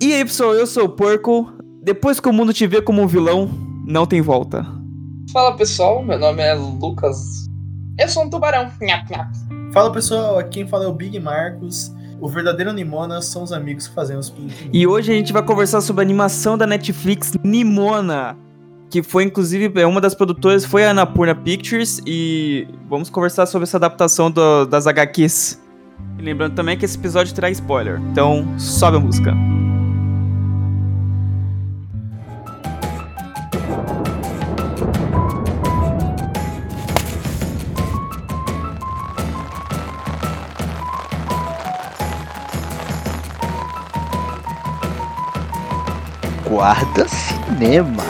E aí, pessoal, eu sou o Porco. Depois que o mundo te vê como um vilão, não tem volta. Fala pessoal, meu nome é Lucas. Eu sou um tubarão. Nhap, nhap. Fala pessoal, aqui quem fala é o Big Marcos. O verdadeiro Nimona são os amigos que fazem os pintos. E hoje a gente vai conversar sobre a animação da Netflix Nimona, que foi inclusive é uma das produtoras foi a Anapurna Pictures e vamos conversar sobre essa adaptação do- das HQs. E lembrando também que esse episódio terá spoiler, então sobe a música. Guarda Cinema.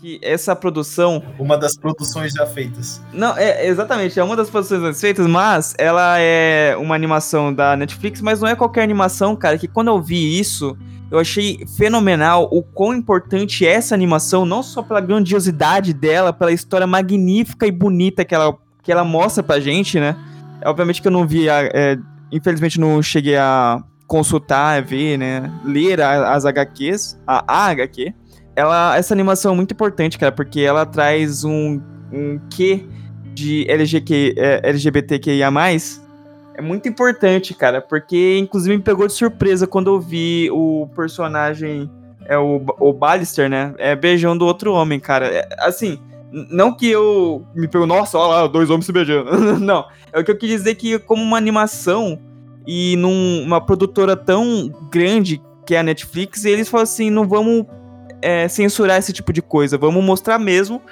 Que essa produção Uma das produções já feitas. Não, é exatamente, é uma das produções mais feitas, mas ela é uma animação da Netflix, mas não é qualquer animação, cara, que quando eu vi isso, eu achei fenomenal o quão importante é essa animação, não só pela grandiosidade dela, pela história magnífica e bonita que ela, que ela mostra pra gente, né? Obviamente que eu não vi, a- é, infelizmente não cheguei a consultar, ver, né, ler a- as HQs, a, a HQ. Ela, essa animação é muito importante, cara, porque ela traz um, um quê de LGQ, é, LGBTQIA+, é muito importante, cara, porque inclusive me pegou de surpresa quando eu vi o personagem, é o, o Ballister, né, é, beijando outro homem, cara. É, assim, não que eu me pego, nossa, olha lá, dois homens se beijando. não, é o que eu quis dizer que como uma animação e numa produtora tão grande que é a Netflix, eles falam assim, não vamos é, censurar esse tipo de coisa, vamos mostrar mesmo,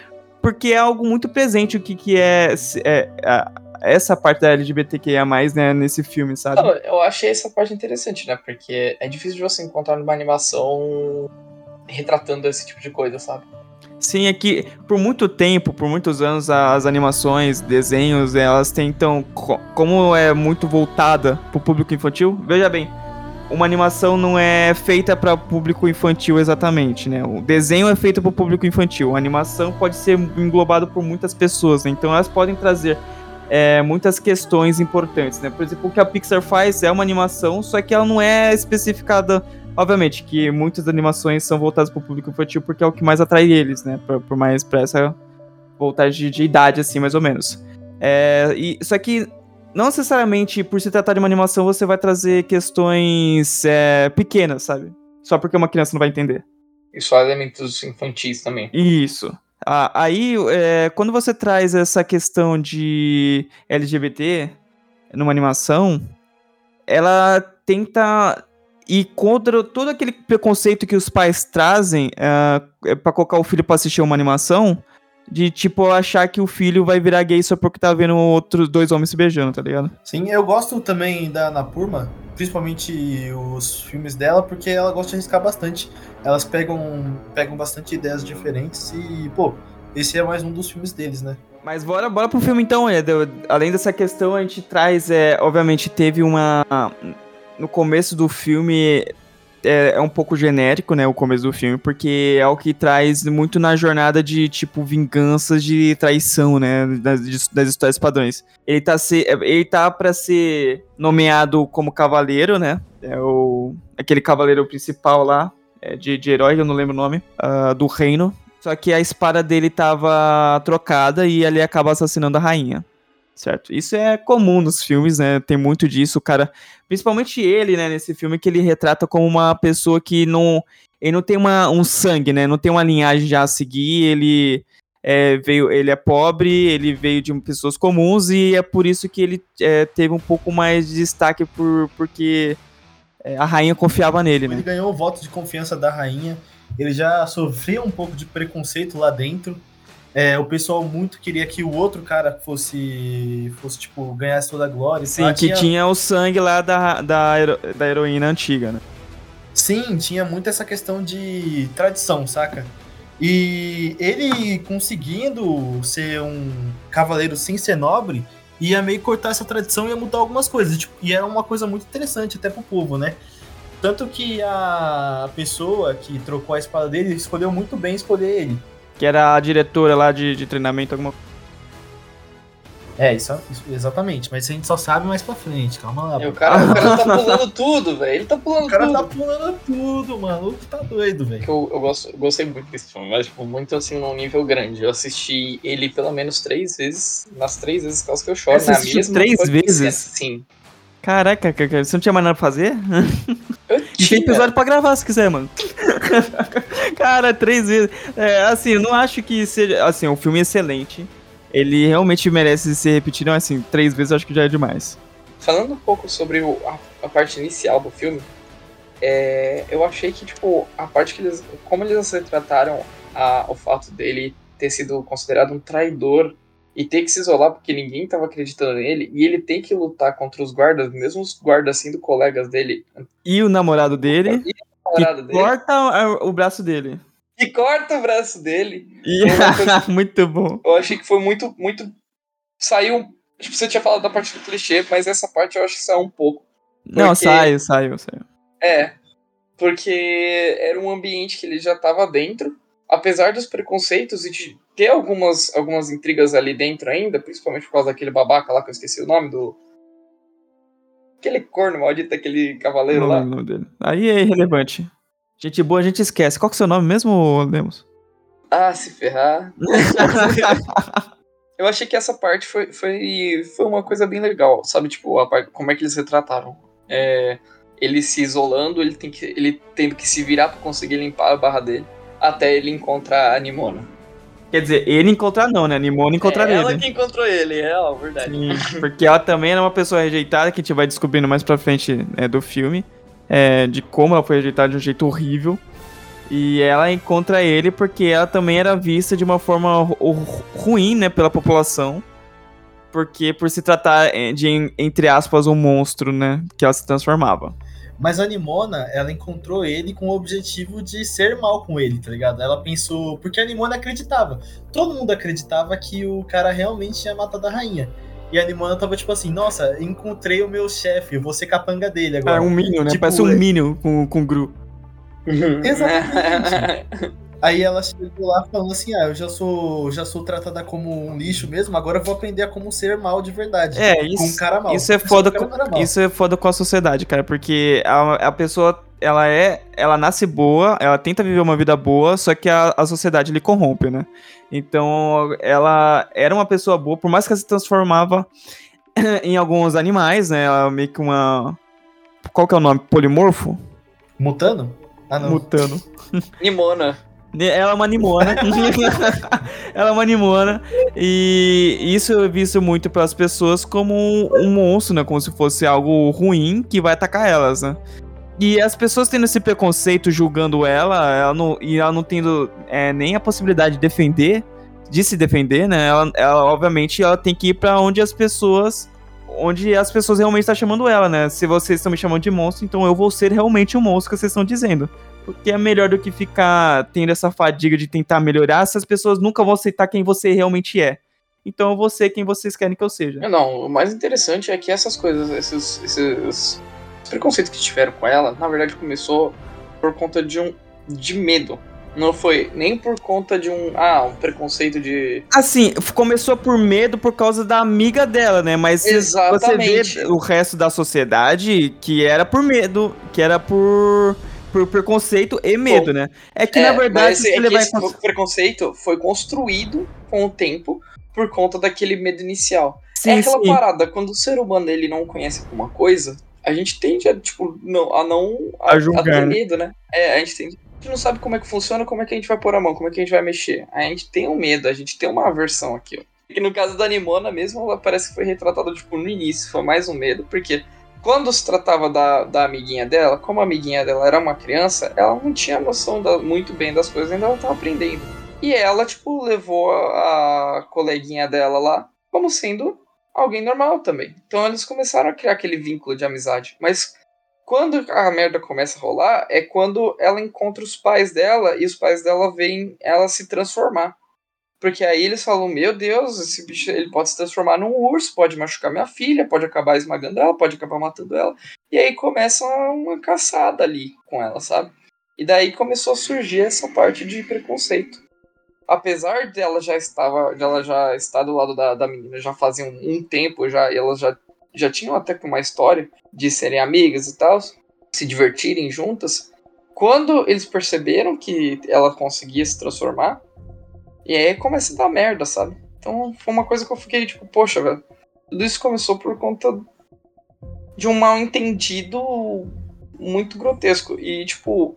porque é algo muito presente o que, que é, é, a- essa parte da LGBTQIA+, né, nesse filme, sabe? Eu achei essa parte interessante, né? Porque é difícil de você encontrar numa animação retratando esse tipo de coisa, sabe? Sim, é que por muito tempo, por muitos anos, as animações, desenhos, elas tentam, co- como é muito voltada pro público infantil, veja bem, uma animação não é feita para público infantil exatamente, né? O desenho é feito para o público infantil, a animação pode ser englobado por muitas pessoas, né? Então elas podem trazer é, muitas questões importantes, né? Por exemplo, o que a Pixar faz é uma animação, só que ela não é especificada Obviamente que muitas animações são voltadas para o público infantil porque é o que mais atrai eles, né? Por, por mais pra essa voltagem de, de idade, assim, mais ou menos. É, e, só que não necessariamente por se tratar de uma animação você vai trazer questões é, pequenas, sabe? Só porque uma criança não vai entender. E só elementos infantis também. Isso. Ah, aí, é, quando você traz essa questão de LGBT numa animação, ela tenta ir contra todo aquele preconceito que os pais trazem uh, para colocar o filho pra assistir uma animação, de tipo achar que o filho vai virar gay só porque tá vendo outros dois homens se beijando, tá ligado? Sim, eu gosto também da Napurma, principalmente os filmes dela, porque ela gosta de arriscar bastante. Elas pegam, pegam bastante ideias diferentes e, pô, esse é mais um dos filmes deles, né? Mas bora, bora pro filme então, é, do- além dessa questão, a gente traz, é, obviamente, teve uma. No começo do filme é, é um pouco genérico, né? O começo do filme, porque é o que traz muito na jornada de, tipo, vinganças de traição, né? Das, das histórias padrões. Ele tá, se, ele tá pra ser nomeado como cavaleiro, né? É o, aquele cavaleiro principal lá, é, de, de herói, eu não lembro o nome, ah, do reino. Só que a espada dele tava trocada e ele acaba assassinando a rainha. Certo? Isso é comum nos filmes, né? Tem muito disso, o cara. Principalmente ele, né, nesse filme, que ele retrata como uma pessoa que não. Ele não tem uma, um sangue, né? Não tem uma linhagem já a seguir. Ele é, veio, ele é pobre, ele veio de pessoas comuns e é por isso que ele é, teve um pouco mais de destaque por, porque é, a rainha confiava nele, né? Ele ganhou o voto de confiança da rainha, ele já sofria um pouco de preconceito lá dentro. É, o pessoal muito queria que o outro cara fosse, fosse tipo, ganhasse toda a glória. Sim, que Tinha- tinha o sangue lá da, da, hero- da heroína antiga, né? Sim, tinha muito essa questão de tradição, saca? E ele conseguindo ser um cavaleiro sem ser nobre, ia meio cortar essa tradição e ia mudar algumas coisas. Tipo, e era uma coisa muito interessante até pro povo, né? Tanto que a pessoa que trocou a espada dele escolheu muito bem escolher ele. Que era a diretora lá de, de treinamento, alguma coisa. É, isso, isso- exatamente. Mas a gente só sabe mais pra frente. Calma lá. E o cara, o cara tá pulando tudo, velho. Ele tá pulando O cara tudo. tá pulando tudo, mano. O tá doido, velho. eu, eu, gosto, eu gostei muito desse filme, mas tipo, muito assim, num nível grande. Eu assisti ele pelo menos três vezes, nas três vezes que eu choro, Você na assistiu mesma três vezes? Sim. Caraca, cara, você não tinha mais nada pra fazer? Eu E tem episódio pra gravar se quiser, mano. Cara, três vezes. É, assim, eu não acho que seja. Assim, o filme é excelente. Ele realmente merece ser repetido, mas assim, três vezes eu acho que já é demais. Falando um pouco sobre o- a, a parte inicial do filme, é, eu achei que, tipo, a parte que eles. Como eles retrataram a, o fato dele ter sido considerado um traidor e ter que se isolar porque ninguém tava acreditando nele, e ele tem que lutar contra os guardas, mesmo os guardas sendo colegas dele, E o namorado dele, e o namorado dele, corta o braço dele. e corta o braço dele. Muito bom. Eu achei que foi muito, muito. Saiu. Tipo, você tinha falado da parte do clichê, mas essa parte eu acho que saiu um pouco. Não, Porque- saiu, saiu, saiu. É. Porque era um ambiente que ele já tava dentro. Apesar dos preconceitos e de ter algumas, algumas intrigas ali dentro ainda, principalmente por causa daquele babaca lá que eu esqueci o nome do. Aquele corno maldito, aquele cavaleiro Não lá. lembro o nome dele. Aí é irrelevante. Gente boa, a gente esquece. Qual que é o seu nome mesmo, Lemos? Ah, se ferrar. eu achei que essa parte foi, foi, foi uma coisa bem legal, sabe? Tipo, a parte, como é que eles retrataram. É, ele se isolando, ele, tem que, ele tendo que se virar pra conseguir limpar a barra dele, até ele encontrar a Nimona. Quer dizer, ele encontrar não, né? Nimona encontrar é ele. ela que encontrou ele, é ó, verdade. Sim, porque ela também era uma pessoa rejeitada, que a gente vai descobrindo mais pra frente né, do filme, é, de como ela foi rejeitada de um jeito horrível. E ela encontra ele porque ela também era vista de uma forma ru- ru- ruim, né, pela população. Porque por se tratar é, de, entre aspas, um monstro, né, que ela se transformava. Mas a Nimona, ela encontrou ele com o objetivo de ser mal com ele, tá ligado? Ela pensou. Porque a Nimona acreditava. Todo mundo acreditava que o cara realmente tinha matado a rainha. E a Nimona tava tipo assim: nossa, encontrei o meu chefe, eu vou ser capanga dele É agora. um Minion, né? Tipo, Parece um é- Minion com, com Gru. Exatamente. Aí ela chegou lá falando assim: ah, eu já sou, já sou tratada como um lixo mesmo, agora eu vou aprender a como ser mal de verdade. É, com isso, um cara mal. isso é foda com, isso é foda com a sociedade, cara, porque a, a pessoa, ela é, ela nasce boa, ela tenta viver uma vida boa, só que a, a sociedade lhe corrompe, né? Então, ela era uma pessoa boa, por mais que ela se transformava em alguns animais, né? Ela é meio que uma qual que é o nome? Polimorfo? Mutano? Ah, não. Mutano. Nimona. Ela é uma nimona. ela é uma nimona. E isso é visto muito pelas pessoas como um, um monstro, né? Como se fosse algo ruim que vai atacar elas, né? E as pessoas tendo esse preconceito julgando ela, ela não, e ela não tendo é, nem a possibilidade de defender, de se defender, né? Ela, ela, obviamente, ela tem que ir pra onde as pessoas. Onde as pessoas realmente estão chamando ela, né? Se vocês estão me chamando de monstro, então eu vou ser realmente o monstro que vocês estão dizendo. Porque é melhor do que ficar tendo essa fadiga de tentar melhorar, essas pessoas nunca vão aceitar quem você realmente é. Então eu vou ser quem vocês querem que eu seja. Não, o mais interessante é que essas coisas, esses, esses preconceitos que tiveram com ela, na verdade começou por conta de um de medo. Não foi nem por conta de um ah, um preconceito de Assim, começou por medo por causa da amiga dela, né? Mas se você Exatamente. vê o resto da sociedade que era por medo, que era por, por preconceito e medo, né? É que na verdade, mas se é esse preconceito foi construído com o tempo por conta daquele medo inicial. sim, é aquela sim. parada, quando o ser humano ele não conhece alguma coisa, a gente tende a, tipo, não, a não. A julgar, ter né? medo, né? É, a gente tem. A gente não sabe como é que funciona, como é que a gente vai pôr a mão, como é que a gente vai mexer. A gente tem um medo, a gente tem uma aversão aqui, ó. Que no caso da Nimona mesmo, ela parece que foi retratada, tipo, no início, foi mais um medo, porque quando se tratava da, da amiguinha dela, como a amiguinha dela era uma criança, ela não tinha noção da- muito bem das coisas, ainda ela tava aprendendo. E ela, tipo, levou a, a coleguinha dela lá como sendo alguém normal também. Então eles começaram a criar aquele vínculo de amizade. Mas quando a merda começa a rolar, é quando ela encontra os pais dela e os pais dela veem ela se transformar. Porque aí eles falam: Meu Deus, esse bicho ele pode se transformar num urso, pode machucar minha filha, pode acabar esmagando ela, pode acabar matando ela. E aí começa uma caçada ali com ela, sabe? E daí começou a surgir essa parte de preconceito. apesar dela já estava, dela já estar do lado da, da menina já fazia um, um tempo já, elas já, já tinham até uma história de serem amigas e tal, se divertirem juntas. Quando eles perceberam que ela conseguia se transformar, e aí começa a dar merda, sabe? Então foi uma coisa que eu fiquei tipo, poxa, velho. Tudo isso começou por conta de um mal entendido muito grotesco. E, tipo,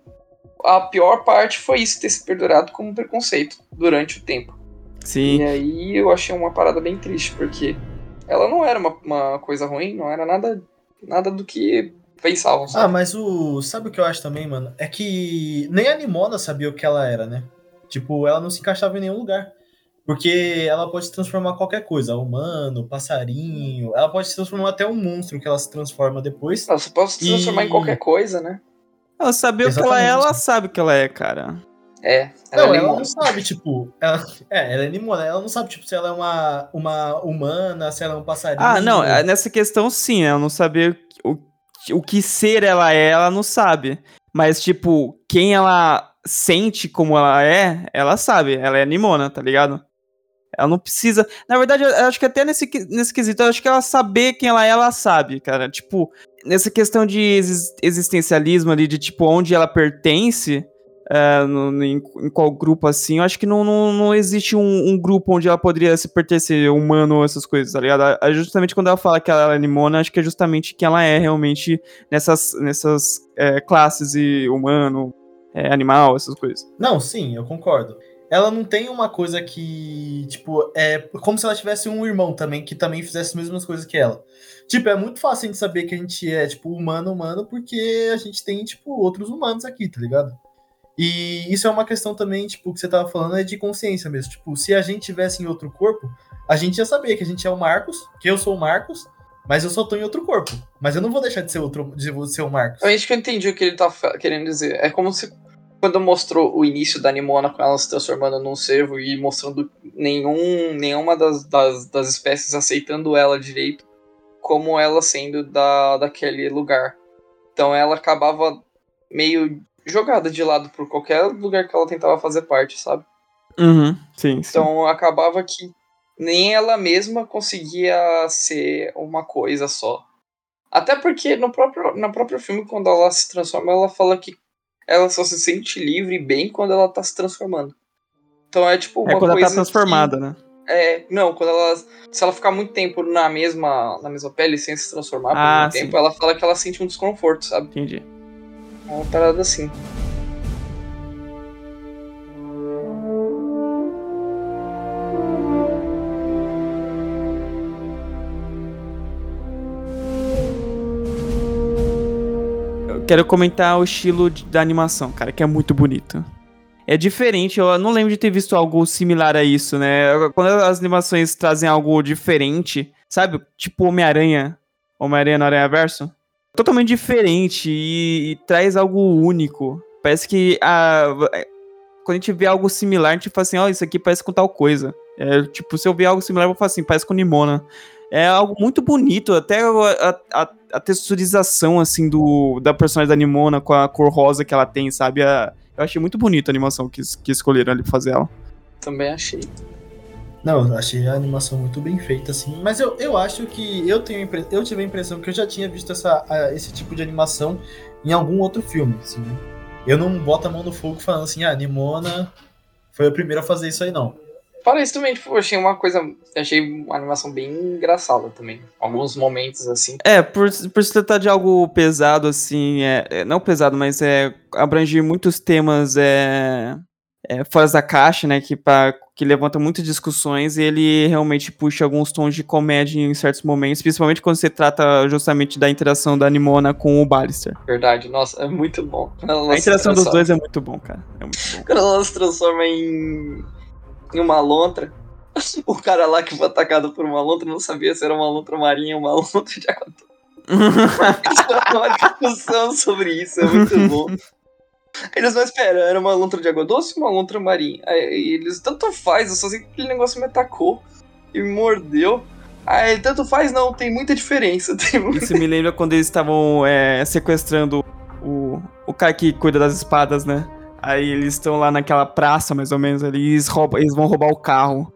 a pior parte foi isso ter se perdurado como preconceito durante o tempo. Sim. E aí eu achei uma parada bem triste, porque ela não era uma, uma coisa ruim, não era nada, nada do que pensavam. Ah, Sabe? mas o. Sabe o que eu acho também, mano? É que nem a Nimona sabia o que ela era, né? Tipo, ela não se encaixava em nenhum lugar. Porque ela pode se transformar em qualquer coisa, humano, passarinho. Ela pode se transformar até um monstro que ela se transforma depois. Ela só pode se transformar E- em qualquer coisa, né? Ela saber o que ela é, ela sabe o que ela é, cara. É. Não, é ela não sabe, tipo. Ela, é, ela é Nimona. Ela não sabe, tipo, se ela é uma, uma humana, se ela é um passarinho. Ah, não, é, nessa questão sim, ela não saber o, o que ser ela é, ela não sabe. Mas, tipo, quem ela sente como ela é, ela sabe. Ela é Nimona, tá ligado? Ela não precisa. Na verdade, eu acho que até nesse, nesse quesito, eu acho que ela saber quem ela é, ela sabe, cara. Tipo, nessa questão de exis- existencialismo ali, de tipo, onde ela pertence, é, no- em, em qual grupo assim, eu acho que não, não, não existe um, um grupo onde ela poderia se pertencer, humano ou essas coisas, tá ligado? É Justamente quando ela fala que ela é Nimona, acho que é justamente quem ela é realmente nessas, nessas é, classes e humano, é, animal, essas coisas. Não, sim, eu concordo. Ela não tem uma coisa que, tipo, é como se ela tivesse um irmão também que também fizesse as mesmas coisas que ela. Tipo, é muito fácil a gente saber que a gente é, tipo, humano, humano, porque a gente tem, tipo, outros humanos aqui, tá ligado? E isso é uma questão também, tipo, que você tava falando é de consciência mesmo. Tipo, se a gente tivesse em outro corpo, a gente ia saber que a gente é o Marcos, que eu sou o Marcos, mas eu só tô em outro corpo. Mas eu não vou deixar de ser outro, de ser o Marcos. Eu acho que eu entendi o que ele tá querendo dizer. É como se quando mostrou o início da Nimona com ela se transformando num cervo e mostrando nenhum, nenhuma das, das, das espécies aceitando ela direito, como ela sendo da, daquele lugar. Então ela acabava meio jogada de lado por qualquer lugar que ela tentava fazer parte, sabe? Uhum, sim, sim. Então acabava que nem ela mesma conseguia ser uma coisa só. Até porque no próprio, no próprio filme, quando ela se transforma, ela fala que ela só se sente livre e bem quando ela tá se transformando. Então é tipo uma é quando ela coisa tá transformada, né? que- é, não, quando ela se ela ficar muito tempo na mesma na mesma pele sem se transformar por Ah, muito sim. tempo, ela fala que ela sente um desconforto, sabe? Entendi. Uma parada assim. Quero comentar o estilo de- da animação, cara, que é muito bonito. É diferente, eu não lembro de ter visto algo similar a isso, né? Quando as animações trazem algo diferente, sabe? Tipo Homem-Aranha, Homem-Aranha no Aranha Verso. Totalmente diferente e, e traz algo único. Parece que a, quando a gente vê algo similar, a gente fala assim, ó, isso aqui parece com tal coisa. É, tipo, se eu ver algo similar, eu vou falar assim, parece com Nimona. É algo muito bonito, até a, a, a texturização, assim, do, da personagem da Nimona com a cor rosa que ela tem, sabe? A- eu achei muito bonita a animação que, que escolheram ali pra fazer ela. Também achei. Não, eu achei a animação muito bem feita, assim. Mas eu, eu acho que eu tenho eu tive a impressão que eu já tinha visto essa, a- esse tipo de animação em algum outro filme, assim. Eu não boto a mão no fogo falando assim, ah, Nimona foi a primeira a fazer isso aí, não. Para isso também, tipo, achei uma coisa. Achei uma animação bem engraçada também. Alguns momentos assim. É, por, por se tratar de algo pesado, assim, é, é- não pesado, mas é abrange muitos temas é, é, fora da caixa, né, que, pra, que levanta muitas discussões e ele realmente puxa alguns tons de comédia em certos momentos, principalmente quando se trata justamente da interação da Nimona com o Ballister. Verdade, nossa, é muito bom. Ela A interação dos dois é muito bom, cara. É muito bom. Quando ela se transforma em, em uma lontra, o cara lá que foi atacado por uma lontra não sabia se era uma lontra marinha ou uma lontra de água doce. é uma discussão sobre isso, é muito bom. Eles não esperam, era uma lontra de água doce ou uma lontra marinha? Aí eles, tanto faz, eu só sei que aquele negócio me atacou e me mordeu. Aí, tanto faz, não, tem muita diferença. Tem mu- Isso me lembra quando eles estavam é, sequestrando o, o cara que cuida das espadas, né? Aí eles estão lá naquela praça, mais ou menos, ali, eles, roubam- eles vão roubar o carro.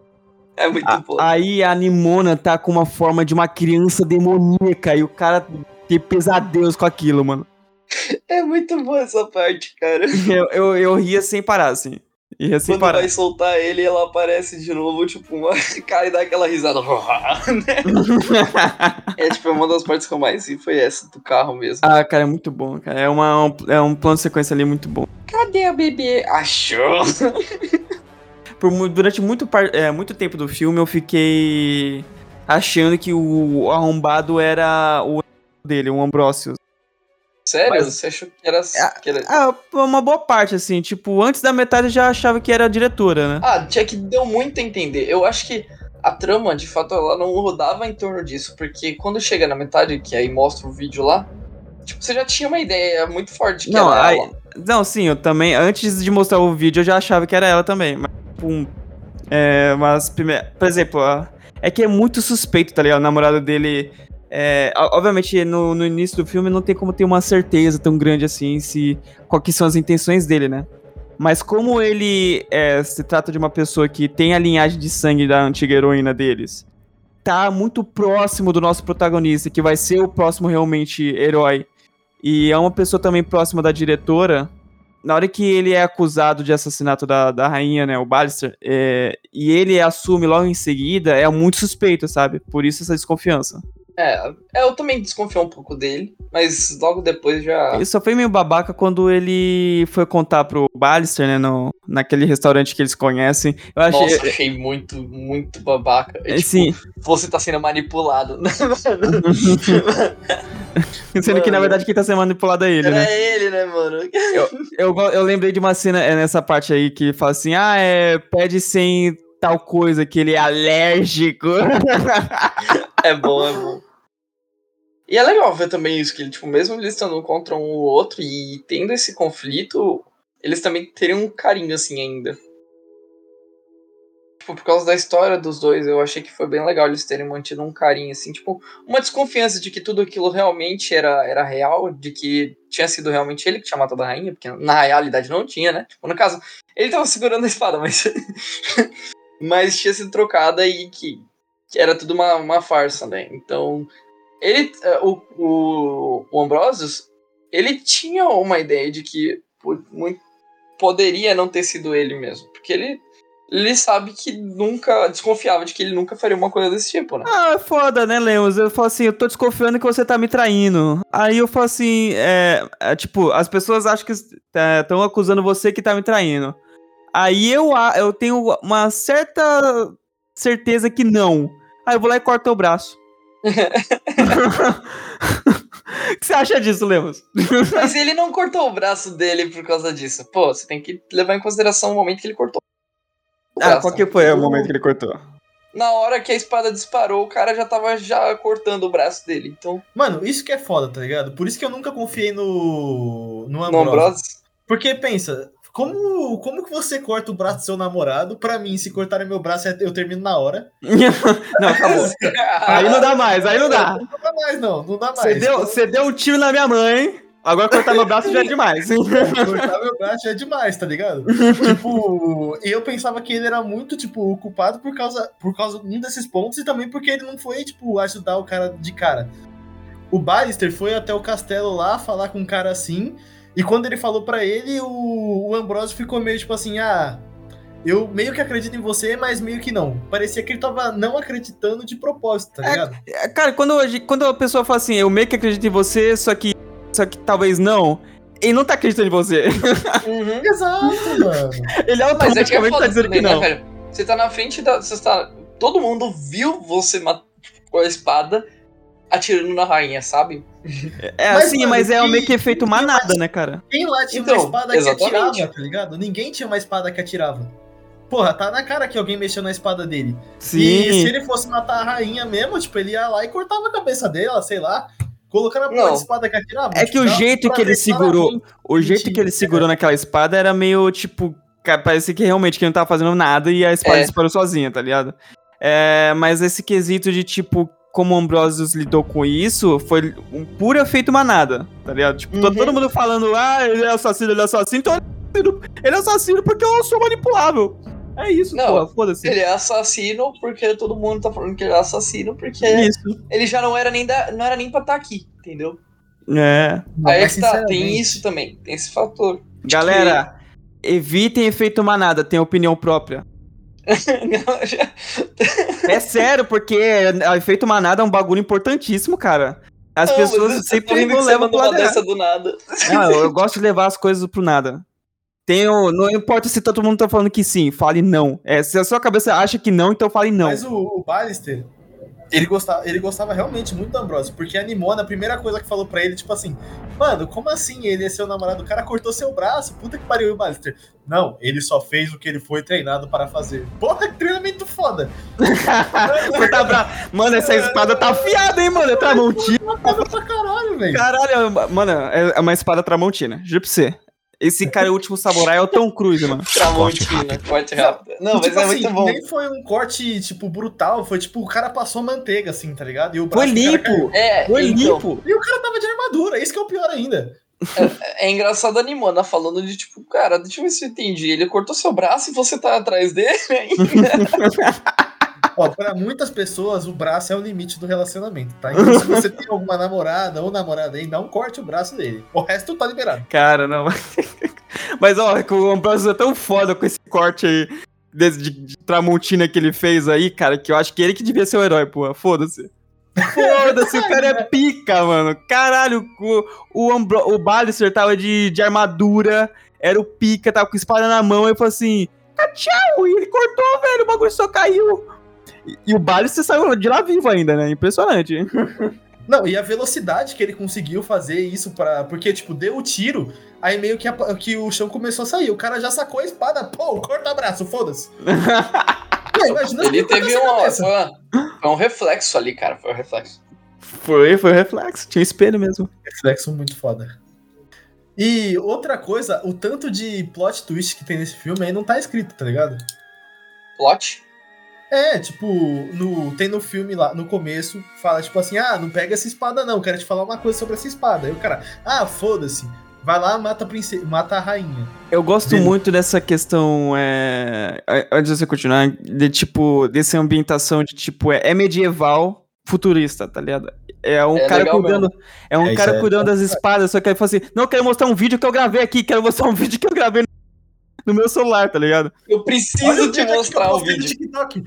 É muito A- bom. aí a Nimona tá com uma forma de uma criança demoníaca e o cara tem pesadelos com aquilo, mano. É muito boa essa parte, cara. Eu, eu, eu ria sem parar, assim. Ria sem Quando parar. vai soltar ele, ela aparece de novo, tipo, uma cara e dá aquela risada. é tipo, uma das partes que eu mais ri foi essa do carro mesmo. ah, cara, é muito bom, cara. É, uma, um, é um plano de sequência ali muito bom. Cadê a bebê? Achou? Por, durante muito, é, muito tempo do filme eu fiquei achando que o arrombado era o dele, o Ambrosius. Sério? Mas- Você achou que era. que era- Ah, uma boa parte, assim. Tipo, antes da metade eu já achava que era a diretora, né? Ah, tinha que deu muito a entender. Eu acho que a trama, de fato, ela não rodava em torno disso, porque quando chega na metade, que aí mostra o vídeo lá, tipo, você já tinha uma ideia muito forte que Não, era aí- ela. Não, sim, eu também. Antes de mostrar o vídeo, eu já achava que era ela também. Mas, tipo, um, é, mas, primeiro, por exemplo, é que é muito suspeito, tá ligado? O namorado dele. É, obviamente, no, no início do filme não tem como ter uma certeza tão grande assim se que são as intenções dele, né? Mas como ele é, se trata de uma pessoa que tem a linhagem de sangue da antiga heroína deles, tá muito próximo do nosso protagonista, que vai ser o próximo realmente herói, e é uma pessoa também próxima da diretora, na hora que ele é acusado de assassinato da, da rainha, né, o Ballister, é, e ele assume logo em seguida, é muito suspeito, sabe? Por isso essa desconfiança. É, é, eu também desconfio um pouco dele, mas logo depois já. Ele só foi meio babaca quando ele foi contar pro Ballister, né, no, naquele restaurante que eles conhecem. Eu achei... Nossa, achei muito, muito babaca. É, tipo, Sim, você tá sendo manipulado. sendo que na Mano. verdade quem tá sendo manipulado é ele, Era né? ele, né, mano? Eu, go- eu lembrei de uma cena é, nessa parte aí que fala assim: ah, é, pede sem tal coisa, que ele é alérgico. É bom, é bom. E é legal ver também isso, que tipo, mesmo eles estando contra um ou outro e tendo esse conflito, eles também teriam um carinho assim ainda. Tipo, por causa da história dos dois, eu achei que foi bem legal eles terem mantido um carinho, assim, tipo, uma desconfiança de que tudo aquilo realmente era, era real, de que tinha sido realmente ele que tinha matado a rainha, porque na realidade não tinha, né? Tipo, no caso, ele tava segurando a espada, mas. mas tinha sido trocada e que, que era tudo uma, uma farsa, né? Então, ele. eh, O, o, o Ambrosius, ele tinha uma ideia de que muito, poderia não ter sido ele mesmo, porque ele. Ele sabe que nunca. Desconfiava de que ele nunca faria uma coisa desse tipo, né? ah, é foda, né, Lemos? Eu falo assim: eu tô desconfiando que você tá me traindo. Aí eu falo assim: é, é, tipo, as pessoas acham que estão acusando você que tá me traindo. Aí eu, eu tenho uma certa certeza que não. Aí eu vou lá e corto o braço. O que você acha disso, Lemos? Mas ele não cortou o braço dele por causa disso. Pô, você tem que levar em consideração o momento que ele cortou. Ah, qual que foi o momento que ele cortou? Na hora que a espada disparou, o cara já tava já cortando o braço dele. Então, Mano, isso que é foda, tá ligado? Por isso que eu nunca confiei no. No no Ambrose. Ambrose. Porque pensa, como, como que você corta o braço do seu namorado? Pra mim, se cortarem meu braço, eu termino na hora. não, acabou. Aí não dá mais, aí não dá. Não dá mais, não. Não dá mais. Você deu, você deu um tiro na minha mãe, agora cortar meu braço já é demais. Cortar meu braço já é demais, tá ligado? tipo, eu pensava que ele era muito, tipo, culpado por causa, por causa de um desses pontos e também porque ele não foi, tipo, ajudar o cara de cara. O Ballister foi até o castelo lá falar com um cara assim, e quando ele falou pra ele, o, o Ambrosio ficou meio tipo assim, ah, eu meio que acredito em você, mas meio que não. Parecia que ele tava não acreditando de propósito, tá É, ligado? Cara, quando, a- quando a pessoa fala assim, eu meio que acredito em você, só que, só que talvez não, ele não tá acreditando em você. Uhum. Exato, mano. Ele é que é automaticamente tá dizendo também, que né, não. velho? Você tá na frente da. Você tá. Todo mundo viu você com a espada atirando na rainha, sabe? É Mas, assim, mano, mas é meio que efeito manada, né, cara? Quem lá tinha Então, uma espada exatamente. que atirava, tá ligado? Ninguém tinha uma espada que atirava. Porra, tá na cara que alguém mexeu na espada dele. E se Sim. ele fosse matar a rainha mesmo, tipo, ele ia lá e cortava a cabeça dela, sei lá. Colocando a porra de espada que atirava. É tipo, que o dava jeito que ele segurou, o jeito que ele segurou naquela espada era meio tipo, parecia que realmente que ele não tava fazendo nada e a espada É. disparou sozinha, tá ligado? É, mas esse quesito de tipo como o Ambrosius lidou com isso foi um puro efeito manada, tá ligado? Tipo, tá Uhum. todo mundo falando, ah, ele é assassino, ele é assassino, então assassino. Ele é assassino porque eu sou manipulável. É isso, Não, porra, foda-se. Ele é assassino porque todo mundo tá falando que ele é assassino porque Isso. ele já não era nem da, não era nem pra estar aqui, entendeu? É. Aí é mas que tá, tem isso também, tem esse fator. Galera, evitem efeito manada, tenha opinião própria. Não, já- É sério, porque o efeito manada é um bagulho importantíssimo, cara. As Não, pessoas sempre não levam pro lado dessa do nada. Ah, eu, eu gosto de levar as coisas pro nada. Tenho, não importa se todo mundo tá falando que sim, fale não. É, se a sua cabeça acha que não, então fale não. Mas o, o Ballister, ele gostava, ele gostava realmente muito do Ambrose, porque animou na primeira coisa que falou pra ele, tipo assim, mano, como assim ele é seu namorado? O cara cortou seu braço, puta que pariu, o Ballister. Não, ele só fez o que ele foi treinado para fazer. Porra, que treinamento foda. Mano, essa espada tá afiada, hein, mano? É Tramontina. Pra caralho, velho. Caralho, mano, é uma espada Tramontina. Juro pra você. Esse cara é o último samurai, é o Tom Cruise, mano. Tramontina, corte rápido. Não, mas Tipo é assim, muito bom. Nem foi um corte, tipo, brutal, foi tipo, o cara passou manteiga, assim, tá ligado? E o Foi limpo. É, Foi então, limpo. E o cara tava de armadura, isso que é o pior ainda. é engraçado a Nimona falando de tipo, cara, deixa eu ver se eu entendi. Ele cortou seu braço e você tá atrás dele ainda. Ó, pra muitas pessoas, o braço é o limite do relacionamento, tá? Então, se você tem alguma namorada ou namorada aí, não corte o braço dele. O resto tá liberado. Cara, não. Mas, ó, o Ambrosio é tão foda com esse corte aí de, de, de Tramontina que ele fez aí, cara, que eu acho que ele que devia ser o herói, porra. Foda-se. Foda-se, o cara é pica, mano. Caralho, o, o, Ambro, o Ballister tava de, de armadura, era o pica, tava com espada na mão, e falou assim: tchau! E ele cortou, velho, o bagulho só caiu. E, o Ballister saiu de lá vivo ainda, né? Impressionante. Não, e a velocidade que ele conseguiu fazer isso para Porque, tipo, deu o tiro, aí meio que, a- que o chão começou a sair. O cara já sacou a espada, pô, corta braço, foda-se. Imagina se Ele teve cabeça. foi, uma- foi um reflexo ali, cara. Foi um reflexo. Foi, foi reflexo, tinha espelho mesmo. Reflexo muito foda. E outra coisa, o tanto de plot twist que tem nesse filme aí não tá escrito, tá ligado? Plot. É, tipo, no, tem no filme lá, no começo, fala tipo assim, ah, não pega essa espada não, quero te falar uma coisa sobre essa espada. Aí o cara, ah, foda-se, vai lá, mata a, princesa, mata a rainha. Eu gosto Beleza. muito dessa questão, é... antes de você continuar, de tipo, dessa ambientação de tipo, é, é medieval futurista, tá ligado? É um É cara cuidando, é um É, cara é cuidando das espadas, só que ele fala assim, não, eu quero mostrar um vídeo que eu gravei aqui, quero mostrar um vídeo que eu gravei no meu celular, tá ligado? Eu preciso te mostrar o no vídeo. TikTok.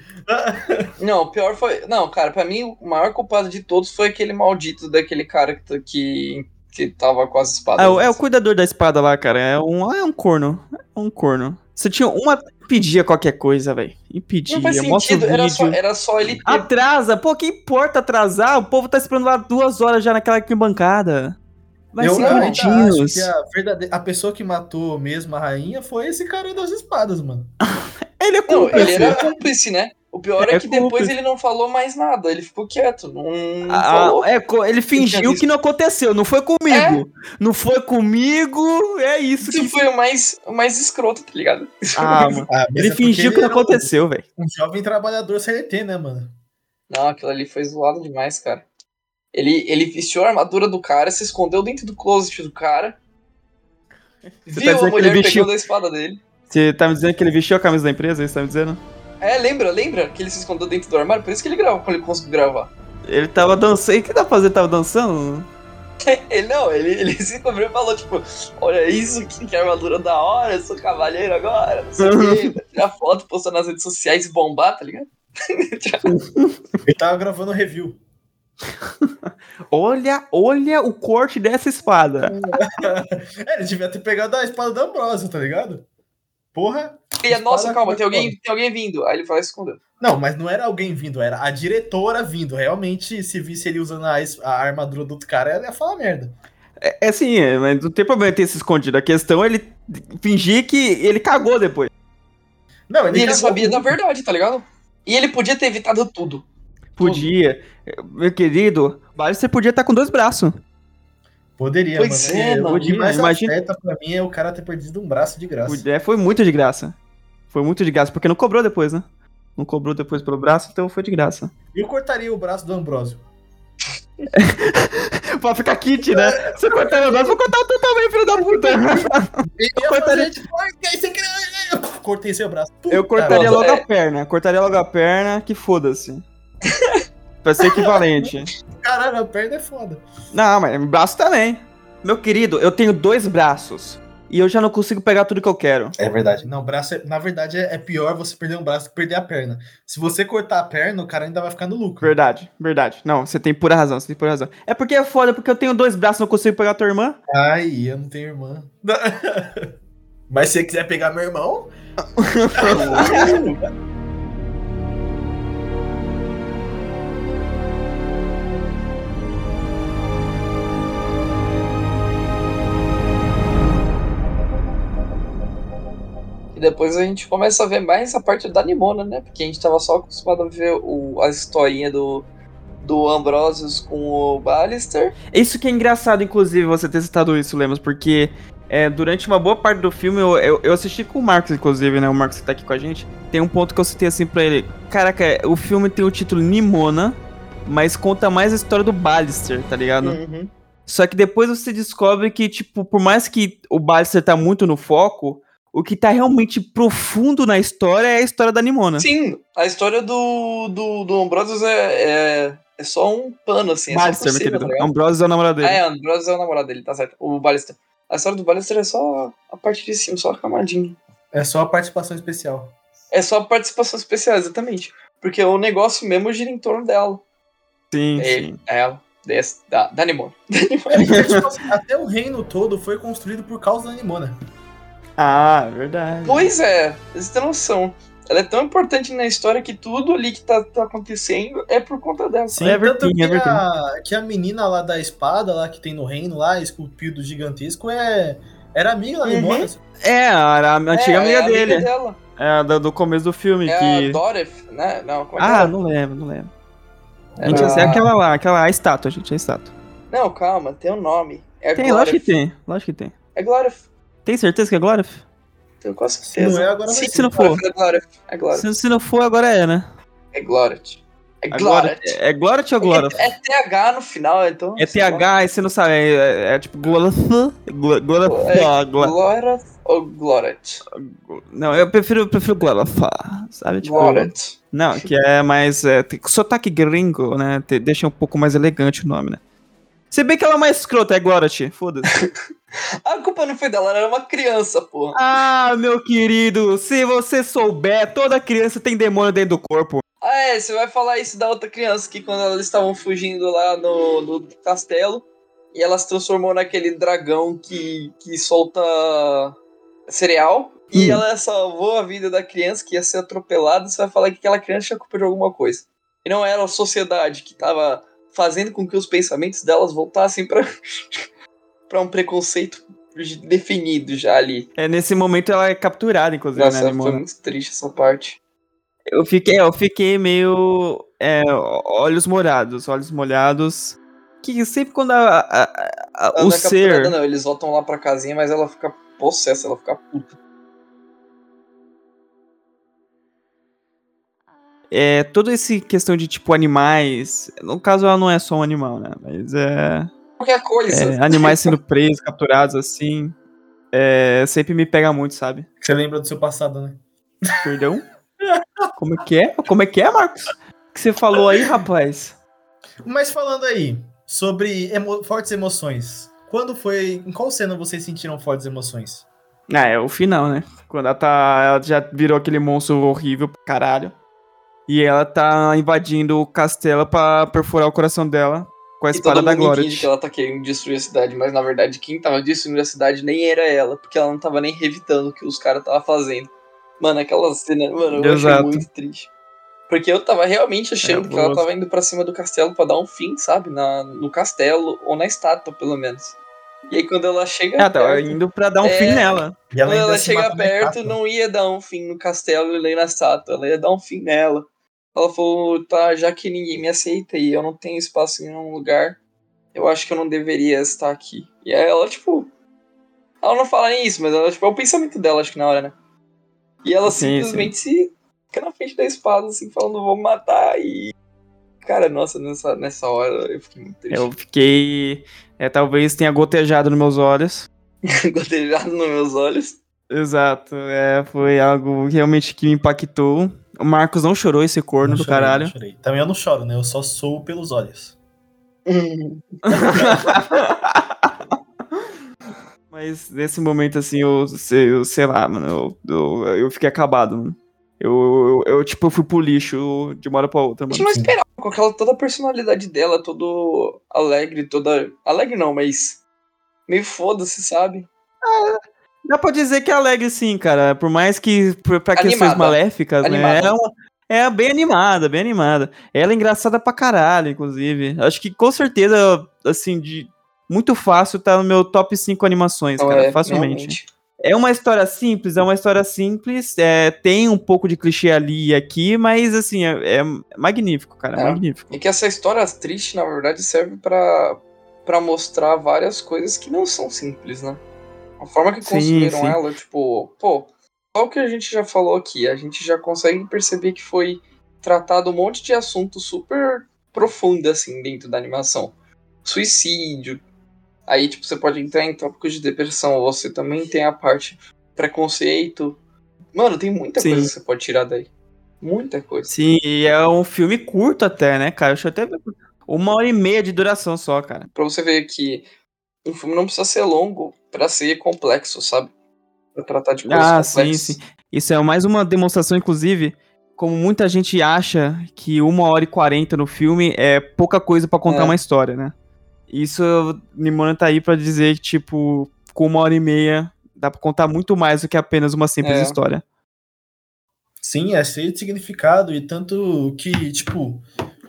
Não, o pior foi. Não, cara, pra mim o maior culpado de todos foi aquele maldito daquele cara que, que, que tava com as espadas. O- é o cuidador da espada lá, cara, é um, é um corno, é um corno. Você tinha uma, pedia qualquer coisa, velho, impedia, Não faz sentido, era só, era só ele. Atrasa, pô, que importa atrasar? O povo tá esperando lá duas horas já naquela arquibancada. Vai eu ser ainda acho que a, verdade... a pessoa que matou mesmo a rainha foi esse cara das espadas, mano. Ele é Não, cúmplice. ele era cúmplice, né? O pior é, É que depois cúmplice. ele não falou mais nada, ele ficou quieto, não, não Ah, falou. é, ele fingiu que não aconteceu, não foi comigo. Não foi comigo, é isso. Isso que... foi o mais, o mais escroto, tá ligado? Ah, mano. Ah, mas Ele é fingiu que não um- aconteceu, velho. Um jovem trabalhador CLT, né, mano? Não, aquilo ali foi zoado demais, cara. Ele, ele vestiu a armadura do cara, se escondeu dentro do closet do cara. tá viu dizendo a que mulher ele vestiu- pegando a espada dele. Você tá me dizendo que ele vestiu a camisa da empresa, é isso que tá me dizendo? É, lembra, lembra que ele se escondeu dentro do armário? Por isso que ele gravou, quando ele conseguiu gravar. Ele tava dançando. O que dá pra fazer? Tava dançando? Ele não, ele, ele se cobriu e falou, tipo, olha isso, que, que armadura da hora, eu sou cavaleiro agora, não sei o quê. Vai Tirar foto, postar nas redes sociais e bombar, tá ligado? Ele tava gravando review. Olha, olha o corte dessa espada. É, ele devia ter pegado a espada da Ambrosio, tá ligado? Porra. E, nossa, calma, tem alguém, tem alguém vindo. Aí ele fala, escondeu. Não, mas não era alguém vindo, era a diretora vindo. Realmente, se visse ele usando a, a armadura do outro cara, ela ia falar merda. É, é sim, é, mas não tem problema ter se escondido. A questão é ele fingir que ele cagou depois. Não, E ele sabia da verdade, tá ligado? E ele podia ter evitado tudo. Podia. Meu querido, Barry, você podia estar com dois braços. Poderia, Pois mano. é, O mano. que mais Imagina- afeta pra mim é o cara ter perdido um braço de graça. É, foi muito de graça. Foi muito de graça, porque não cobrou depois, né? Não cobrou depois pelo braço, então foi de graça. Eu cortaria o braço do Ambrosio. pra ficar kit, né? Você cortar meu braço, vou cortar o teu também, filho da puta. Eu cortaria- cortaria... tipo? Cortei seu braço. Eu Puta, cortaria Nossa, logo é. a perna. Cortaria logo a perna, que foda-se. pra ser equivalente. Caralho, a perna é foda. Não, mas braço também. Meu querido, eu tenho dois braços. E eu já não consigo pegar tudo que eu quero. É verdade. Não, braço, é- na verdade, é é pior você perder um braço que perder a perna. Se você cortar a perna, o cara ainda vai ficar no lucro. Verdade, verdade. Não, você tem pura razão, você tem pura razão. É porque é foda, porque eu tenho dois braços e não consigo pegar tua irmã. Ai, eu não tenho irmã. Mas se você quiser pegar meu irmão, depois a gente começa a ver mais a parte da Nimona, né? Porque a gente tava só acostumado a ver o, a historinha do, do Ambrosius com o Ballister. Isso que é engraçado, inclusive, você ter citado isso, Lemos, porque é, durante uma boa parte do filme eu, eu, eu assisti com o Marcos, inclusive, né? O Marcos que tá aqui com a gente. Tem um ponto que eu citei assim pra ele. Caraca, o filme tem o título Nimona, mas conta mais a história do Ballister, tá ligado? Uhum. Só que depois você descobre que, tipo, por mais que o Ballister tá muito no foco, o que tá realmente profundo na história é a história da Nimona. Sim, a história do, do, do Ambrosius é, é, é só um pano, assim. É Ballister, por meu querido. tá? Ambrosius é o namorado Ah, dele. é, o Ambrosius é o namorado dele, tá certo. O Ballister. A história do Ballister é só a parte de cima, só a camadinha. é só a participação especial. É só a participação especial, exatamente. Porque o negócio mesmo gira em torno dela. Sim, É, sim. é ela. Desse, da, da Nimona. É tipo assim, até o reino todo foi construído por causa da Nimona. Ah, é verdade. Pois é, você tem noção. Ela é tão importante na história que tudo ali que tá, tá acontecendo é por conta dela. Sim, É tanto verdinho, que, é a, que a menina lá da espada, lá que tem no reino, lá, esculpido gigantesco, é, era amiga da Uhum. Nimona. É, era a antiga é, amiga é a dele. dela. É, a do, do começo do filme. É que... a Dorothy, né? Não, como é que Ah, era? não lembro, não lembro. Era- Gente, é aquela lá, aquela a estátua, gente, a estátua. Não, calma, tem um nome. É Tem, Glória. lógico que tem, lógico que tem. É Glória. Tem certeza que é Glória? Tenho quase Se certeza. não é, agora vai Sim, ser. se não for. É Glória. É Glória. Se, se não for, agora é, né? É Glória. É Agora, Glória. é Glória ou Glória? É, é TH no final, então. É TH, e você não sabe, é, é, é tipo Glória. Glória. É Glória. Glória ou Glória? Não, eu prefiro, prefiro Glória, sabe? Tipo, Glória. Não, que é mais. É, tem sotaque gringo, né? te- deixa um pouco mais elegante o nome, né? Se bem que ela é mais escrota, é Glória, foda-se. A culpa não foi dela, ela era uma criança, porra. ah, meu querido, se você souber, toda criança tem demônio dentro do corpo. Ah, é, você vai falar isso da outra criança que quando elas estavam fugindo lá no, no castelo e ela se transformou naquele dragão que, que solta cereal e Hum. ela salvou a vida da criança que ia ser atropelada. Você vai falar que aquela criança tinha culpa de alguma coisa. E não era a sociedade que tava fazendo com que os pensamentos delas voltassem pra, pra um preconceito definido já ali. É, nesse momento ela é capturada, inclusive, Nossa, né, foi muito triste essa parte. Eu fiquei, eu fiquei meio. é, olhos molhados, olhos molhados. Que sempre quando a, a- a- Ela o não é ser. não. Eles voltam lá pra casinha, mas ela fica possessa, ela fica puta. É, toda essa questão de tipo animais. No caso, ela não é só um animal, né? Mas é. Qualquer coisa. é, animais sendo presos, capturados assim. É, sempre me pega muito, sabe? Você lembra do seu passado, né? Perdão? Como é que é? Como é que é, Marcos? O que você falou aí, rapaz? Mas falando aí sobre emo- fortes emoções, quando foi. Em qual cena vocês sentiram fortes emoções? Ah, é o final, né? Quando ela tá. Ela já virou aquele monstro horrível pra caralho. E ela tá invadindo o castelo pra perfurar o coração dela com a E espada todo da mundo Glória. entende que ela tá querendo destruir a cidade, mas na verdade quem tava destruindo a cidade nem era ela, porque ela não tava nem revitando o que os caras tava fazendo. Mano, aquela cena, mano, eu Exato. achei muito triste. Porque eu tava realmente achando É, que ela tava indo pra cima do castelo pra dar um fim, sabe? Na, no castelo, ou na estátua, pelo menos. E aí quando ela chega Ela tava perto, indo pra dar um É. fim nela. E ela quando ela chega perto, não ia dar um fim no castelo e nem na estátua, ela ia dar um fim nela. Ela falou, tá, já que ninguém me aceita e eu não tenho espaço em nenhum lugar, eu acho que eu não deveria estar aqui. E aí ela, tipo. Ela não fala isso, mas ela, tipo, é o pensamento dela, acho que na hora, né? E ela Sim, simplesmente se fica na frente da espada, assim, falando, vou matar. E Cara, nossa, nessa, nessa hora eu fiquei muito triste. Eu fiquei. É, talvez tenha gotejado nos meus olhos. Gotejado nos meus olhos. Exato. É, foi algo realmente que me impactou. O Marcos não chorou esse corno Não do chorei, caralho. não chorei. Também eu não choro, né? Eu só sou pelos olhos. Mas nesse momento, assim, eu, sei- eu sei lá, mano, eu, eu, eu fiquei acabado, mano. Eu, eu, eu, tipo, fui pro lixo de uma hora pra outra, A mano. gente não esperava com aquela toda a personalidade dela, todo alegre, toda. Alegre não, mas. Meio foda-se, sabe? Dá pra dizer que é alegre sim, cara. Por mais que pra questões maléficas, Animada. né? É, uma- é bem animada, bem animada. Ela é engraçada pra caralho, inclusive. Acho que com certeza, assim, de muito fácil tá no meu top 5 animações, Não, cara, é, facilmente. realmente. É uma história simples, é uma história simples, é, tem um pouco de clichê ali e aqui, mas assim, é, é magnífico, cara, é É. magnífico. E que essa história triste, na verdade, serve pra mostrar várias coisas que não são simples, né? A forma que Sim, construíram sim. ela, tipo, pô, só o que a gente já falou aqui, a gente já consegue perceber que foi tratado um monte de assunto super profundo, assim, dentro da animação. Suicídio. Aí, tipo, você pode entrar em tópicos de depressão. Você também tem a parte preconceito. Mano, tem muita Sim. coisa que você pode tirar daí. Muita coisa. Sim, e é um filme curto até, né, cara? Deixa eu até ver. Uma hora e meia de duração só, cara. Pra você ver que um filme não precisa ser longo pra ser complexo, sabe? Pra tratar de coisas Ah, sim, complexas. sim. Isso é mais uma demonstração, inclusive, como muita gente acha que uma hora e quarenta no filme é pouca coisa pra contar É. uma história, né? Isso, Nimona tá aí pra dizer que, tipo, com uma hora e meia dá pra contar muito mais do que apenas uma simples É. história. Sim, é cheio de significado e tanto que, tipo,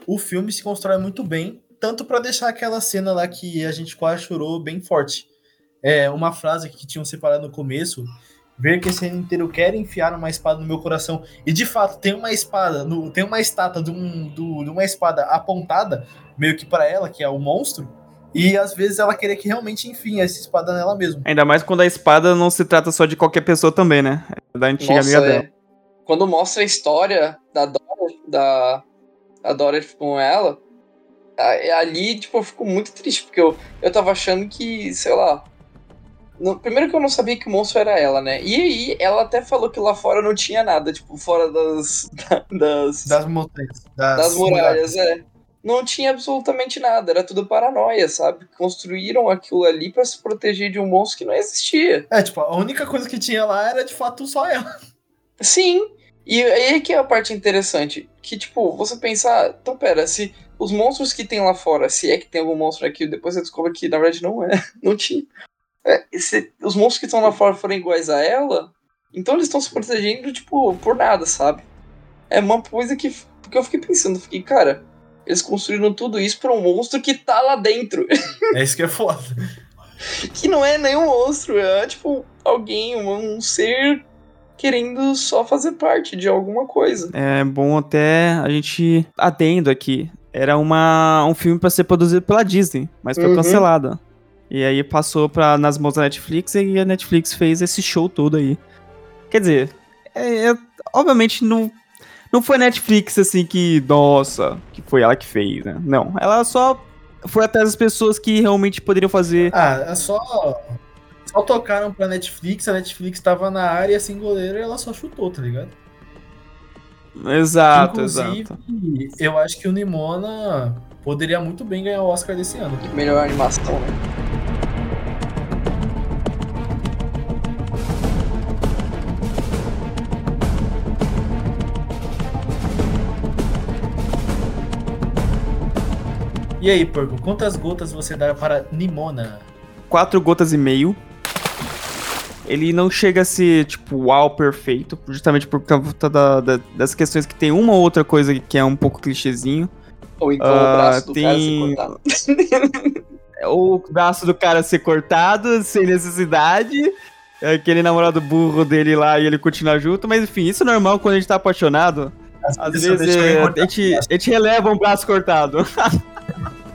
o filme se constrói muito bem, tanto pra deixar aquela cena lá que a gente quase chorou bem forte. É uma frase que tinham separado no começo, ver que esse ano inteiro quer enfiar uma espada no meu coração. E de fato, tem uma espada, no- tem uma estátua de, um, do- de uma espada apontada, meio que pra ela, que é o monstro, e às vezes ela queria que realmente enfim essa espada nela mesmo. Ainda mais quando a espada não se trata só de qualquer pessoa também, né? É da antiga Nossa, amiga dela. é. Quando mostra a história da Dora, da, da Dora tipo, com ela, ali, tipo, eu fico muito triste, porque eu, eu tava achando que, sei lá. No- primeiro que eu não sabia que o monstro era ela, né? E aí, ela até falou que lá fora não tinha nada, tipo, fora das. da- das, Das montanhas. das muralhas, é. Não tinha absolutamente nada, era tudo paranoia, sabe? Construíram aquilo ali pra se proteger de um monstro que não existia. É, tipo, a única coisa que tinha lá era de fato só ela. Sim. E aí que é a parte interessante. Que, tipo, você pensar, então pera, se os monstros que tem lá fora, se é que tem algum monstro aqui, depois você descobre que na verdade não é. Não tinha. É, se os monstros que estão lá fora forem iguais a ela, então eles estão se protegendo, tipo, por nada, sabe? É uma coisa que. Porque eu fiquei pensando, fiquei, cara, eles construíram tudo isso pra um monstro que tá lá dentro. É isso que é foda. que não é nenhum monstro, é tipo alguém, um, um ser querendo só fazer parte de alguma coisa. É bom até a gente adendo aqui. Era uma, um filme pra ser produzido pela Disney, mas foi Uhum. cancelado. E aí passou pra, nas mãos da Netflix e a Netflix fez esse show todo aí. Quer dizer, é, é- obviamente não, não foi a Netflix assim que, nossa, que foi ela que fez, né? Não, ela só foi atrás das pessoas que realmente poderiam fazer. Ah, é só. Só tocaram pra Netflix, a Netflix tava na área sem goleiro e ela só chutou, tá ligado? Exato, Inclusive, exato. eu acho que o Nimona poderia muito bem ganhar o Oscar desse ano. Melhor animação, né? E aí, Porco, quantas gotas você dá para Nimona? quatro gotas e meio. Ele não chega a ser, tipo, uau, perfeito, justamente por causa da- da- das questões que tem uma ou outra coisa que é um pouco clichêzinho. Ou então Ah, o braço do cara se tem- cortado. Ou o braço do cara ser cortado sem necessidade. é Aquele namorado burro dele lá e ele continuar junto. Mas enfim, isso é normal quando a gente tá apaixonado. Às vezes vezes deixo é, ele a, gente, a gente releva um braço cortado.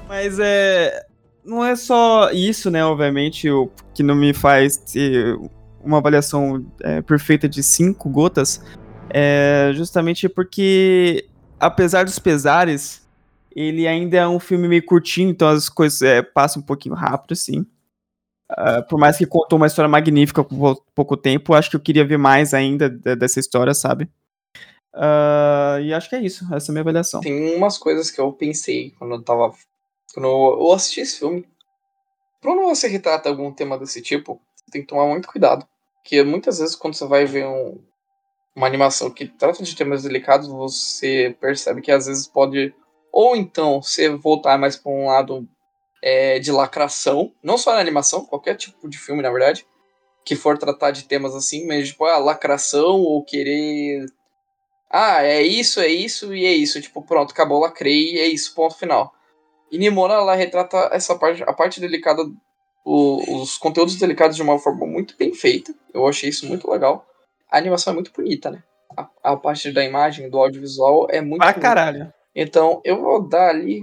Mas é. Não é só isso, né? Obviamente, o que não me faz ter uma avaliação é, perfeita de cinco gotas. É justamente porque, apesar dos pesares, ele ainda é um filme meio curtinho, então as coisas é, passam um pouquinho rápido, assim. Uh, por mais que contou uma história magnífica com pouco tempo, acho que eu queria ver mais ainda dessa história, sabe? Uh, e acho que é isso, essa é a minha avaliação. Tem umas coisas que eu pensei quando eu tava. Quando eu assisti esse filme. Quando você retrata algum tema desse tipo, você tem que tomar muito cuidado. Porque muitas vezes, quando você vai ver um, uma animação que trata de temas delicados, você percebe que às vezes pode. Ou então você voltar mais para um lado é, de lacração, não só na animação, qualquer tipo de filme, na verdade, que for tratar de temas assim, mas tipo, ah, lacração ou querer. Ah, é isso, é isso e é isso. Tipo, pronto, acabou, lacrei é isso, ponto final. E Nimona, ela retrata essa parte, a parte delicada, o, os conteúdos delicados de uma forma muito bem feita. Eu achei isso muito legal. A animação é muito bonita, né? A, a parte da imagem, do audiovisual é muito. Pra caralho. Então, eu vou dar ali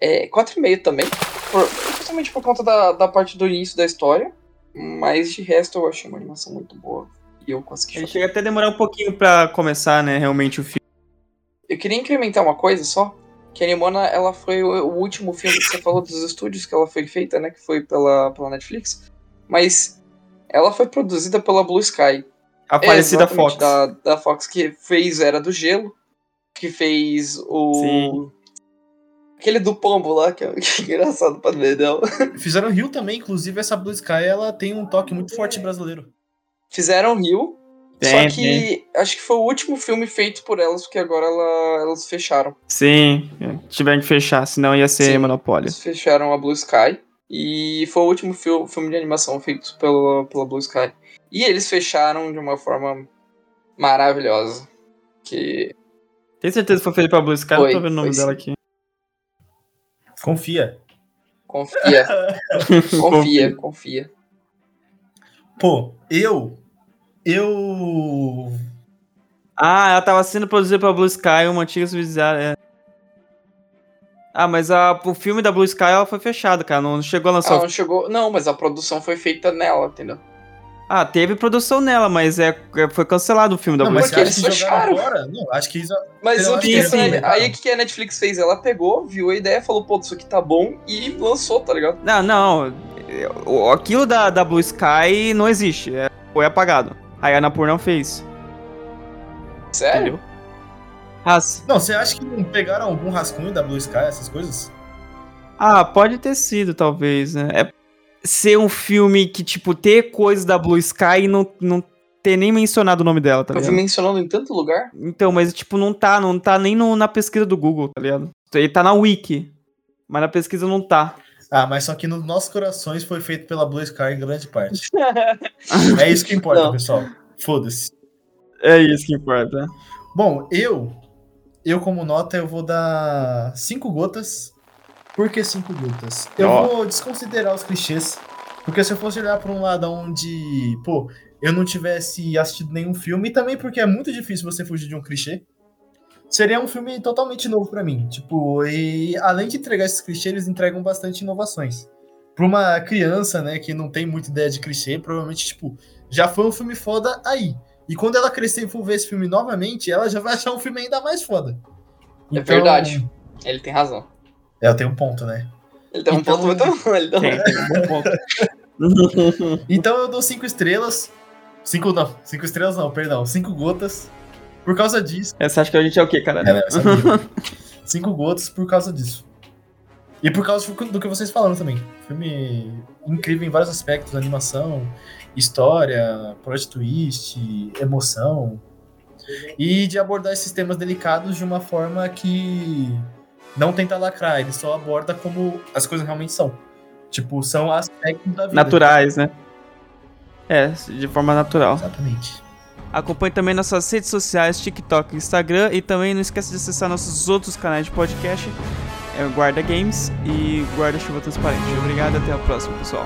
é, 4,5 também por, principalmente por conta da, da parte do início da história. Mas de resto eu achei uma animação muito boa. E eu consegui. Ele chega até demorar um pouquinho pra começar, né, realmente o filme. Eu queria incrementar uma coisa só. Que Animona, ela foi o, o último filme que você falou dos estúdios que ela foi feita, né? Que foi pela, pela Netflix. Mas ela foi produzida pela Blue Sky. A falecida Fox. Da, da Fox, que fez Era do Gelo. Que fez o. Sim. Aquele do pombo lá, que é, que é engraçado pra dedão. Fizeram Rio também, inclusive essa Blue Sky, ela tem um toque muito forte brasileiro. Fizeram Rio, só que tem. acho que foi o último filme feito por elas, porque agora ela, elas fecharam. Sim, tiveram que fechar, senão ia ser Sim, Monopólio. Eles fecharam a Blue Sky. E foi o último filme, filme de animação feito pela, pela Blue Sky. E eles fecharam de uma forma maravilhosa. Que. Tem certeza que foi feito pela Blue Sky? Foi, não tô vendo o nome dela aqui. Confia. Confia. confia, confia. Pô, eu. Eu. Ah, ela tava sendo produzida pela Blue Sky, uma antiga subsidiária. É. Ah, mas a, o filme da Blue Sky ela foi fechado, cara. Não chegou a lançar. Ah, não chegou. Não, mas a produção foi feita nela, entendeu? Ah, teve produção nela, mas é, é foi cancelado o filme da não, Blue Sky. Mas eles fecharam. Fora? Não, acho que eles... Mas o que, né? aí o que a Netflix fez? Ela pegou, viu a ideia, falou, pô, isso aqui tá bom e lançou, tá ligado? Não, não. Aquilo da, da Blue Sky não existe. É, foi apagado. Aí a Napur não fez. Sério? Entendeu? As... Não, você acha que não pegaram algum rascunho da Blue Sky, essas coisas? Ah, pode ter sido, talvez, né? É ser um filme que, tipo, ter coisas da Blue Sky e não, não ter nem mencionado o nome dela, tá ligado? Eu fui mencionando em tanto lugar? Então, mas, tipo, não tá, não tá nem no, na pesquisa do Google, tá ligado? Ele tá na Wiki, mas na pesquisa não tá. Ah, mas só que nos nossos corações foi feito pela Blue Sky em grande parte. é isso que importa, não. pessoal. Foda-se. É isso que importa. Bom, eu, eu como nota, eu vou dar cinco gotas por que cinco lutas? Eu oh. vou desconsiderar os clichês. Porque se eu fosse olhar para um lado onde, pô, eu não tivesse assistido nenhum filme, e também porque é muito difícil você fugir de um clichê, seria um filme totalmente novo para mim. Tipo, e além de entregar esses clichês, eles entregam bastante inovações. Pra uma criança, né, que não tem muita ideia de clichê, provavelmente, tipo, já foi um filme foda aí. E quando ela crescer e for ver esse filme novamente, ela já vai achar um filme ainda mais foda. É então, verdade. Ele tem razão. É, eu tenho um ponto, né? Ele tem um então... ponto muito bom. Ele tem um bom ponto. então eu dou cinco estrelas. Cinco não, cinco estrelas não, perdão. Cinco gotas. Por causa disso. Essa acha que a gente é o quê, cara? É, cinco gotas por causa disso. E por causa do que vocês falaram também. Filme incrível em vários aspectos, animação, história, plot twist, emoção. E de abordar esses temas delicados de uma forma que não tenta lacrar, ele só aborda como as coisas realmente são. Tipo, são aspectos da vida. Naturais, né? É, de forma natural. Exatamente. Acompanhe também nossas redes sociais, TikTok, Instagram e também não esqueça de acessar nossos outros canais de podcast, é Guarda Games e Guarda Chuva Transparente. Obrigado e até a próxima, pessoal.